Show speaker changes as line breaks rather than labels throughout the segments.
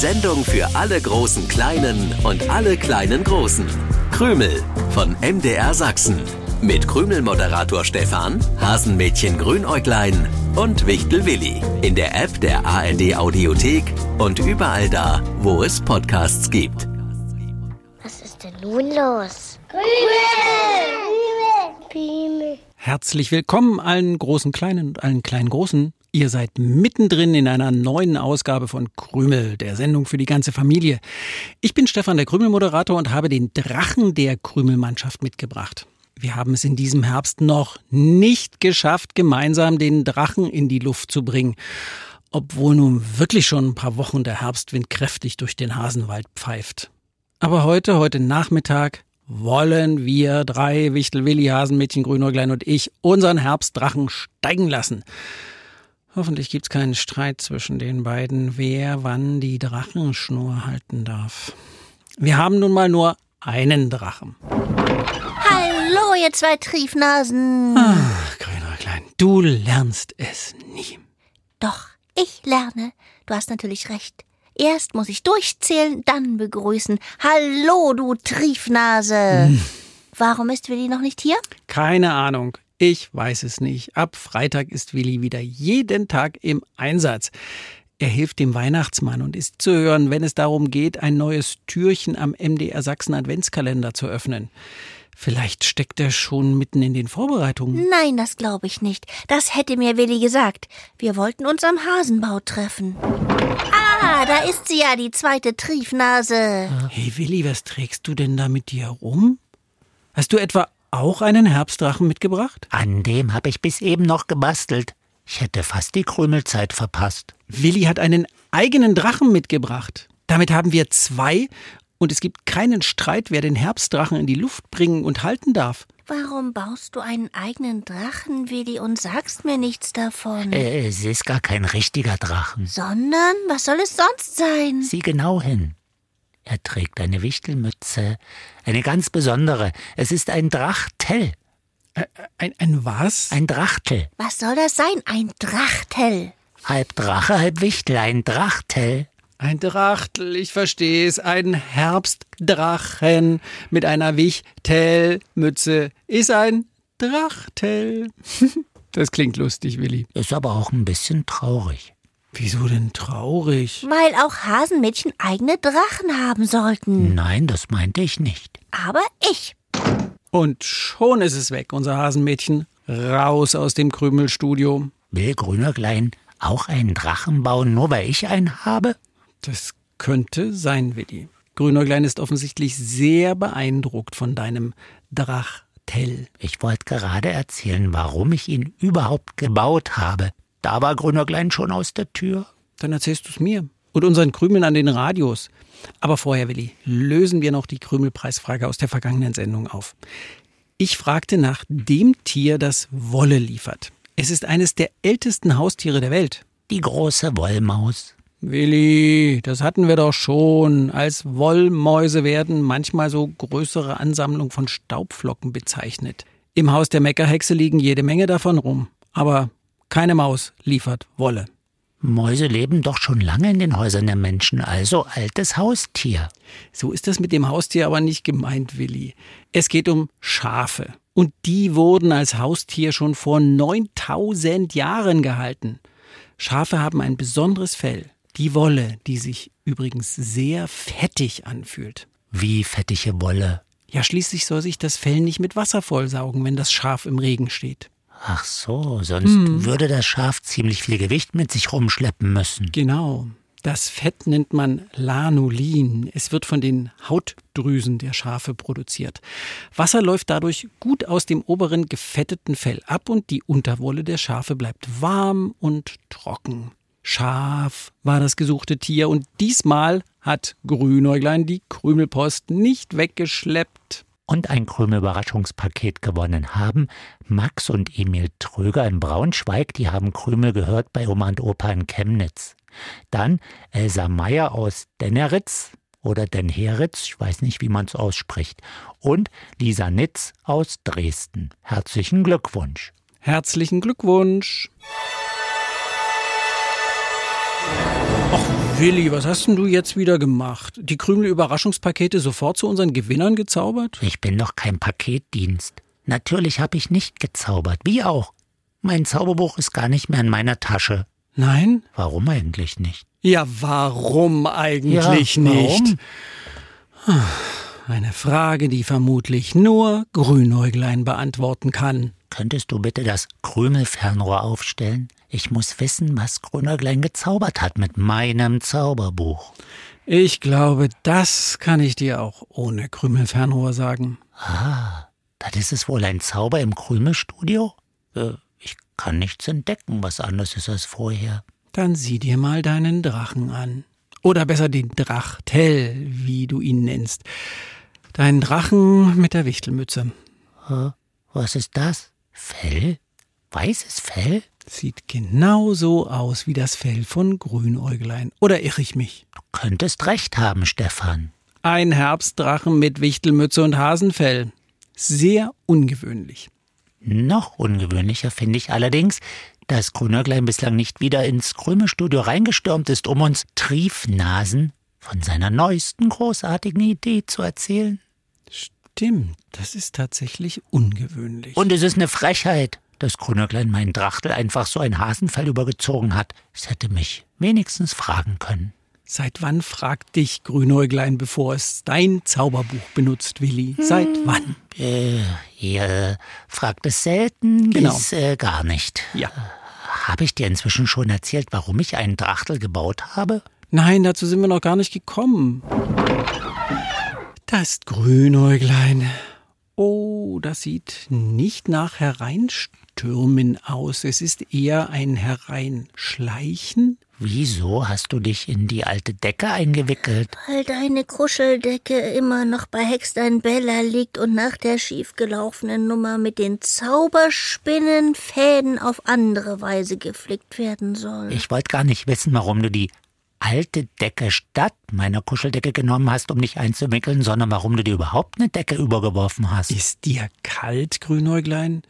Sendung für alle großen Kleinen und alle kleinen Großen. Krümel von MDR Sachsen. Mit Krümel-Moderator Stefan, Hasenmädchen Grünäuglein und Wichtel Willi. In der App der ARD Audiothek und überall da, wo es Podcasts gibt.
Was ist denn nun los?
Krümel!
Krümel.
Herzlich willkommen allen großen Kleinen und allen kleinen Großen. Ihr seid mittendrin in einer neuen Ausgabe von Krümel, der Sendung für die ganze Familie. Ich bin Stefan, der Krümel-Moderator und habe den Drachen der Krümelmannschaft mitgebracht. Wir haben es in diesem Herbst noch nicht geschafft, gemeinsam den Drachen in die Luft zu bringen. Obwohl nun wirklich schon ein paar Wochen der Herbstwind kräftig durch den Hasenwald pfeift. Aber heute, heute Nachmittag, wollen wir drei Wichtel, Willi, Hasenmädchen, Grünäuglein und ich unseren Herbstdrachen steigen lassen. Hoffentlich gibt's keinen Streit zwischen den beiden, wer wann die Drachenschnur halten darf. Wir haben nun mal nur einen Drachen.
Hallo, ihr zwei Triefnasen.
Ach, Grünäuglein, du lernst es nie.
Doch, ich lerne. Du hast natürlich recht. Erst muss ich durchzählen, dann begrüßen. Hallo, du Triefnase.
Hm.
Warum ist Willi noch nicht hier?
Keine Ahnung. Ich weiß es nicht. Ab Freitag ist Willi wieder jeden Tag im Einsatz. Er hilft dem Weihnachtsmann und ist zu hören, wenn es darum geht, ein neues Türchen am MDR Sachsen Adventskalender zu öffnen. Vielleicht steckt er schon mitten in den Vorbereitungen.
Nein, das glaube ich nicht. Das hätte mir Willi gesagt. Wir wollten uns am Hasenbau treffen. Ah, da ist sie ja, die zweite Triefnase.
Hey Willi, was trägst du denn da mit dir rum? Hast du etwa auch einen Herbstdrachen mitgebracht?
An dem habe ich bis eben noch gebastelt. Ich hätte fast die Krümelzeit verpasst.
Willi hat einen eigenen Drachen mitgebracht. Damit haben wir zwei und es gibt keinen Streit, wer den Herbstdrachen in die Luft bringen und halten darf.
Warum baust du einen eigenen Drachen, Willi, und sagst mir nichts davon?
Äh, es ist gar kein richtiger Drachen.
Sondern, was soll es sonst sein?
Sieh genau hin. Er trägt eine Wichtelmütze, eine ganz besondere. Es ist ein Drachtel.
Äh, ein, ein was?
Ein Drachtel.
Was soll das sein? Ein Drachtel.
Halb Drache, halb Wichtel, ein Drachtel.
Ein Drachtel, ich verstehe es. Ein Herbstdrachen mit einer Wichtelmütze ist ein Drachtel. Das klingt lustig, Willi.
Ist aber auch ein bisschen traurig.
Wieso denn traurig?
Weil auch Hasenmädchen eigene Drachen haben sollten.
Nein, das meinte ich nicht.
Aber ich.
Und schon ist es weg, unser Hasenmädchen. Raus aus dem Krümelstudio.
Will Grünerglein auch einen Drachen bauen, nur weil ich einen habe?
Das könnte sein, Willi. Grünäuglein ist offensichtlich sehr beeindruckt von deinem Drachtel.
Ich wollte gerade erzählen, warum ich ihn überhaupt gebaut habe. Da war Grünerglein schon aus der Tür.
Dann erzählst du es mir und unseren Krümeln an den Radios. Aber vorher, Willi, lösen wir noch die Krümelpreisfrage aus der vergangenen Sendung auf. Ich fragte nach dem Tier, das Wolle liefert. Es ist eines der ältesten Haustiere der Welt.
Die große Wollmaus.
Willi, das hatten wir doch schon. Als Wollmäuse werden manchmal so größere Ansammlungen von Staubflocken bezeichnet. Im Haus der Meckerhexe liegen jede Menge davon rum. Aber keine Maus liefert Wolle.
Mäuse leben doch schon lange in den Häusern der Menschen, also altes Haustier.
So ist das mit dem Haustier aber nicht gemeint, Willi. Es geht um Schafe. Und die wurden als Haustier schon vor 9000 Jahren gehalten. Schafe haben ein besonderes Fell. Die Wolle, die sich übrigens sehr fettig anfühlt.
Wie fettige Wolle?
Ja, schließlich soll sich das Fell nicht mit Wasser vollsaugen, wenn das Schaf im Regen steht.
Ach so, sonst hm. würde das Schaf ziemlich viel Gewicht mit sich rumschleppen müssen.
Genau. Das Fett nennt man Lanolin. Es wird von den Hautdrüsen der Schafe produziert. Wasser läuft dadurch gut aus dem oberen gefetteten Fell ab und die Unterwolle der Schafe bleibt warm und trocken. Schaf war das gesuchte Tier und diesmal hat Grünäuglein die Krümelpost nicht weggeschleppt.
Und ein Krümel-Überraschungspaket gewonnen haben Max und Emil Tröger in Braunschweig, die haben Krümel gehört bei Oma und Opa in Chemnitz. Dann Elsa Meyer aus Denneritz oder Denheritz, ich weiß nicht, wie man es ausspricht. Und Lisa Nitz aus Dresden. Herzlichen Glückwunsch.
Herzlichen Glückwunsch. Willi, was hast denn du jetzt wieder gemacht? Die Krümel-Überraschungspakete sofort zu unseren Gewinnern gezaubert?
Ich bin doch kein Paketdienst. Natürlich habe ich nicht gezaubert. Wie auch. Mein Zauberbuch ist gar nicht mehr in meiner Tasche.
Nein?
Warum eigentlich nicht?
Ja, warum eigentlich
Ja,
nicht?
warum?
Eine Frage, die vermutlich nur Grünäuglein beantworten kann.
Könntest du bitte das Krümelfernrohr aufstellen? Ich muss wissen, was Grünerglein gezaubert hat mit meinem Zauberbuch.
Ich glaube, das kann ich dir auch ohne Krümelfernrohr sagen.
Ah, das ist es wohl ein Zauber im Krümelstudio? Äh, ich kann nichts entdecken, was anders ist als vorher.
Dann sieh dir mal deinen Drachen an. Oder besser den Drachtel, wie du ihn nennst. Deinen Drachen mit der Wichtelmütze.
Was ist das? Fell? Weißes Fell?
Sieht genauso aus wie das Fell von Grünäuglein. Oder irre ich mich?
Du könntest recht haben, Stefan.
Ein Herbstdrachen mit Wichtelmütze und Hasenfell. Sehr ungewöhnlich.
Noch ungewöhnlicher finde ich allerdings, dass Grünerglein bislang nicht wieder ins Krümelstudio reingestürmt ist, um uns Triefnasen von seiner neuesten großartigen Idee zu erzählen.
Stimmt, das ist tatsächlich ungewöhnlich.
Und es ist eine Frechheit, dass Grünerglein meinen Drachtel einfach so ein Hasenfell übergezogen hat. Es hätte mich wenigstens fragen können.
Seit wann fragt dich Grünäuglein, bevor es dein Zauberbuch benutzt, Willi? Seit wann?
Äh, ihr fragt es selten
Genau.
bis äh, gar nicht.
Ja.
Habe ich dir inzwischen schon erzählt, warum ich einen Drachtel gebaut habe?
Nein, dazu sind wir noch gar nicht gekommen. Das Grünäuglein. Oh, das sieht nicht nach Hereinstürmen aus. Es ist eher ein Hereinschleichen.
Wieso hast du dich in die alte Decke eingewickelt?
Weil deine Kuscheldecke immer noch bei Hexlein Bella liegt und nach der schiefgelaufenen Nummer mit den Zauberspinnenfäden auf andere Weise geflickt werden soll.
Ich wollte gar nicht wissen, warum du die alte Decke statt meiner Kuscheldecke genommen hast, um dich einzuwickeln, sondern warum du dir überhaupt eine Decke übergeworfen hast.
Ist dir kalt, Grünäuglein?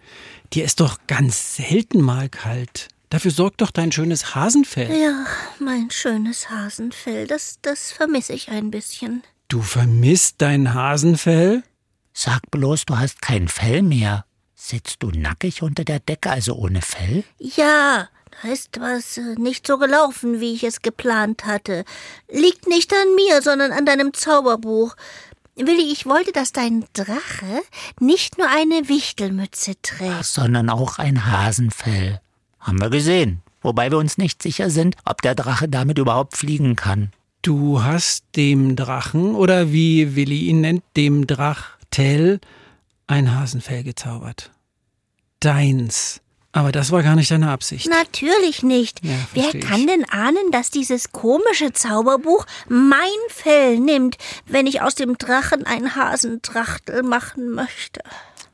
Dir ist doch ganz selten mal kalt. Dafür sorgt doch dein schönes Hasenfell.
ja, mein schönes Hasenfell, das, das vermisse ich ein bisschen.
Du vermisst dein Hasenfell?
Sag bloß, du hast kein Fell mehr. Sitzt du nackig unter der Decke, also ohne Fell?
Ja, ist was äh, nicht so gelaufen, wie ich es geplant hatte. Liegt nicht an mir, sondern an deinem Zauberbuch. Willi, ich wollte, dass dein Drache nicht nur eine Wichtelmütze trägt.
Sondern auch ein Hasenfell. Haben wir gesehen. Wobei wir uns nicht sicher sind, ob der Drache damit überhaupt fliegen kann.
Du hast dem Drachen, oder wie Willi ihn nennt, dem Drachtel, ein Hasenfell gezaubert. Deins. Aber das war gar nicht deine Absicht.
Natürlich nicht.
Ja,
Wer
versteh ich.
kann denn ahnen, dass dieses komische Zauberbuch mein Fell nimmt, wenn ich aus dem Drachen ein Hasentrachtel machen möchte?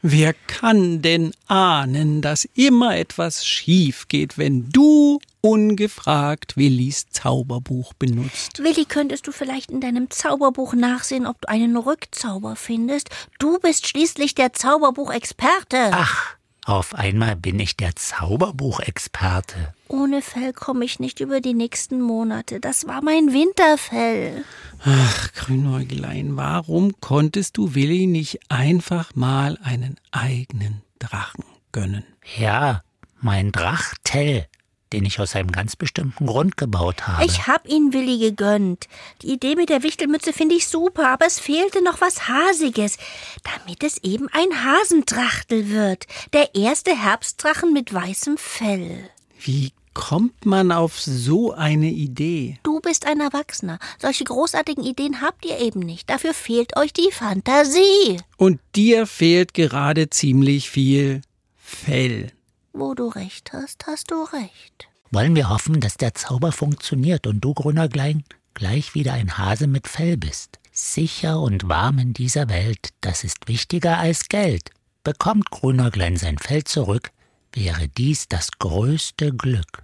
Wer kann denn ahnen, dass immer etwas schief geht, wenn du ungefragt Willis Zauberbuch benutzt?
Willi, könntest du vielleicht in deinem Zauberbuch nachsehen, ob du einen Rückzauber findest? Du bist schließlich der Zauberbuchexperte.
Ach, auf einmal bin ich der Zauberbuchexperte.
Ohne Fell komme ich nicht über die nächsten Monate. Das war mein Winterfell.
Ach, Grünäuglein, warum konntest du Willi nicht einfach mal einen eigenen Drachen gönnen?
Ja, mein Drachtel, den ich aus einem ganz bestimmten Grund gebaut habe.
Ich hab ihn Willi gegönnt. Die Idee mit der Wichtelmütze finde ich super, aber es fehlte noch was Hasiges, damit es eben ein Hasentrachtel wird. Der erste Herbstdrachen mit weißem Fell.
Wie kommt man auf so eine Idee?
Du bist ein Erwachsener. Solche großartigen Ideen habt ihr eben nicht. Dafür fehlt euch die Fantasie.
Und dir fehlt gerade ziemlich viel Fell.
Wo du recht hast, hast du recht.
Wollen wir hoffen, dass der Zauber funktioniert und du, Grünerglein, gleich wieder ein Hase mit Fell bist. Sicher und warm in dieser Welt, das ist wichtiger als Geld. Bekommt Grünerglein sein Fell zurück, wäre dies das größte Glück.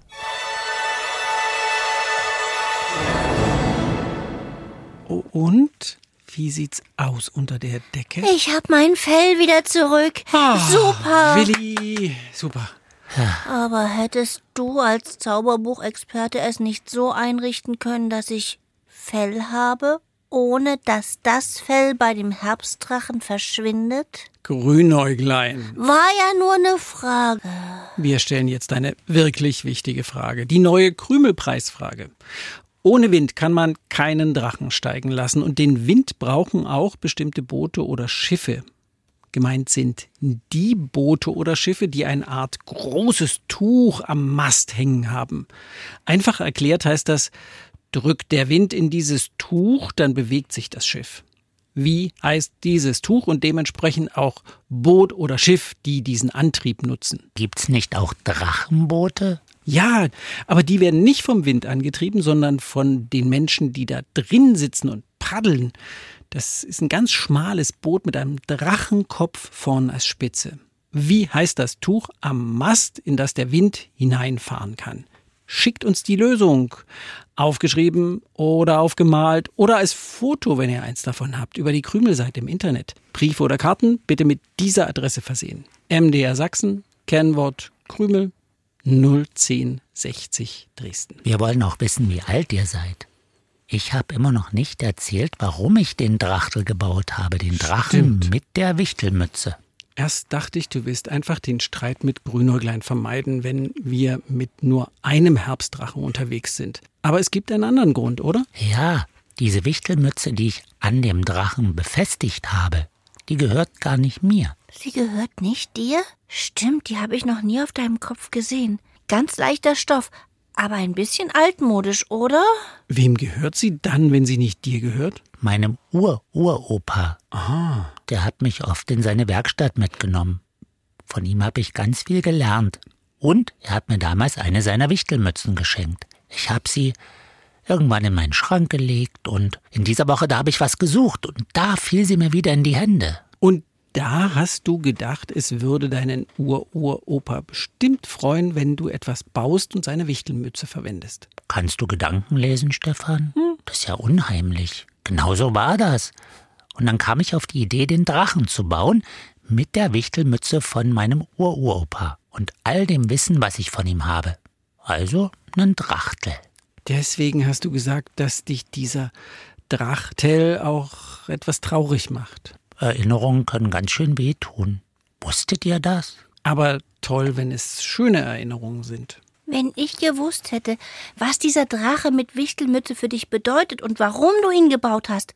Oh, und? Wie sieht's aus unter der Decke?
Ich hab mein Fell wieder zurück.
Ah,
Super.
Willi, super.
Aber hättest du als Zauberbuchexperte es nicht so einrichten können, dass ich Fell habe, ohne dass das Fell bei dem Herbstdrachen verschwindet?
Grünäuglein.
War ja nur eine Frage.
Wir stellen jetzt eine wirklich wichtige Frage. Die neue Krümelpreisfrage. Ohne Wind kann man keinen Drachen steigen lassen und den Wind brauchen auch bestimmte Boote oder Schiffe. Gemeint sind die Boote oder Schiffe, die eine Art großes Tuch am Mast hängen haben. Einfach erklärt heißt das, drückt der Wind in dieses Tuch, dann bewegt sich das Schiff. Wie heißt dieses Tuch und dementsprechend auch Boot oder Schiff, die diesen Antrieb nutzen?
Gibt's nicht auch Drachenboote?
Ja, aber die werden nicht vom Wind angetrieben, sondern von den Menschen, die da drin sitzen und paddeln. Das ist ein ganz schmales Boot mit einem Drachenkopf vorn als Spitze. Wie heißt das Tuch am Mast, in das der Wind hineinfahren kann? Schickt uns die Lösung. Aufgeschrieben oder aufgemalt oder als Foto, wenn ihr eins davon habt, über die Krümelseite im Internet. Briefe oder Karten bitte mit dieser Adresse versehen. MDR Sachsen, Kennwort Krümel 01060 Dresden.
Wir wollen auch wissen, wie alt ihr seid. Ich habe immer noch nicht erzählt, warum ich den Drachtel gebaut habe, den Drachen
Stimmt.
mit der Wichtelmütze.
Erst dachte ich, du willst einfach den Streit mit Grünäuglein vermeiden, wenn wir mit nur einem Herbstdrachen unterwegs sind. Aber es gibt einen anderen Grund, oder?
Ja, diese Wichtelmütze, die ich an dem Drachen befestigt habe, die gehört gar nicht mir.
Sie gehört nicht dir? Stimmt, die habe ich noch nie auf deinem Kopf gesehen. Ganz leichter Stoff, aber ein bisschen altmodisch, oder?
Wem gehört sie dann, wenn sie nicht dir gehört?
Meinem Ur-Uropa.
Aha.
Der hat mich oft in seine Werkstatt mitgenommen. Von ihm habe ich ganz viel gelernt. Und er hat mir damals eine seiner Wichtelmützen geschenkt. Ich habe sie irgendwann in meinen Schrank gelegt und in dieser Woche da habe ich was gesucht und da fiel sie mir wieder in die Hände.
Und da hast du gedacht, es würde deinen Ur-Uropa bestimmt freuen, wenn du etwas baust und seine Wichtelmütze verwendest.
Kannst du Gedanken lesen, Stefan? Das ist ja unheimlich. Genauso war das. Und dann kam ich auf die Idee, den Drachen zu bauen mit der Wichtelmütze von meinem Ururopa und all dem Wissen, was ich von ihm habe. Also einen Drachtel.
Deswegen hast du gesagt, dass dich dieser Drachtel auch etwas traurig macht.
Erinnerungen können ganz schön wehtun. Wusstet ihr das?
Aber toll, wenn es schöne Erinnerungen sind.
Wenn ich gewusst hätte, was dieser Drache mit Wichtelmütze für dich bedeutet und warum du ihn gebaut hast,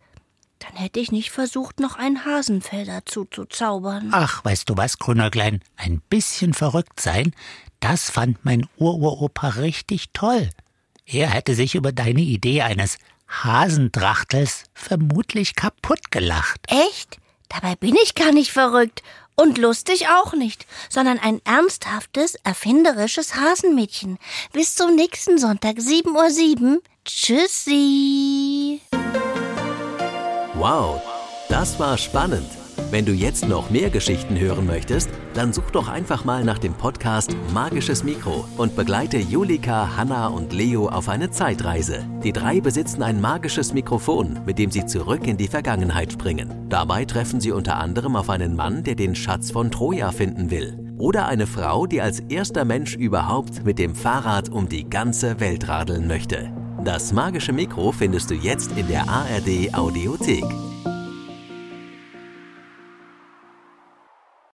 dann hätte ich nicht versucht, noch ein Hasenfell dazu zu zaubern.
Ach, weißt du was, Grünerklein? Ein bisschen verrückt sein, das fand mein Ururopa richtig toll. Er hätte sich über deine Idee eines Hasendrachtels vermutlich kaputt gelacht.
Echt? Dabei bin ich gar nicht verrückt. Und lustig auch nicht, sondern ein ernsthaftes, erfinderisches Hasenmädchen. Bis zum nächsten Sonntag, 7.07 Uhr. Tschüssi.
Wow, das war spannend. Wenn du jetzt noch mehr Geschichten hören möchtest, dann such doch einfach mal nach dem Podcast Magisches Mikro und begleite Julika, Hanna und Leo auf eine Zeitreise. Die drei besitzen ein magisches Mikrofon, mit dem sie zurück in die Vergangenheit springen. Dabei treffen sie unter anderem auf einen Mann, der den Schatz von Troja finden will. Oder eine Frau, die als erster Mensch überhaupt mit dem Fahrrad um die ganze Welt radeln möchte. Das magische Mikro findest du jetzt in der ARD Audiothek.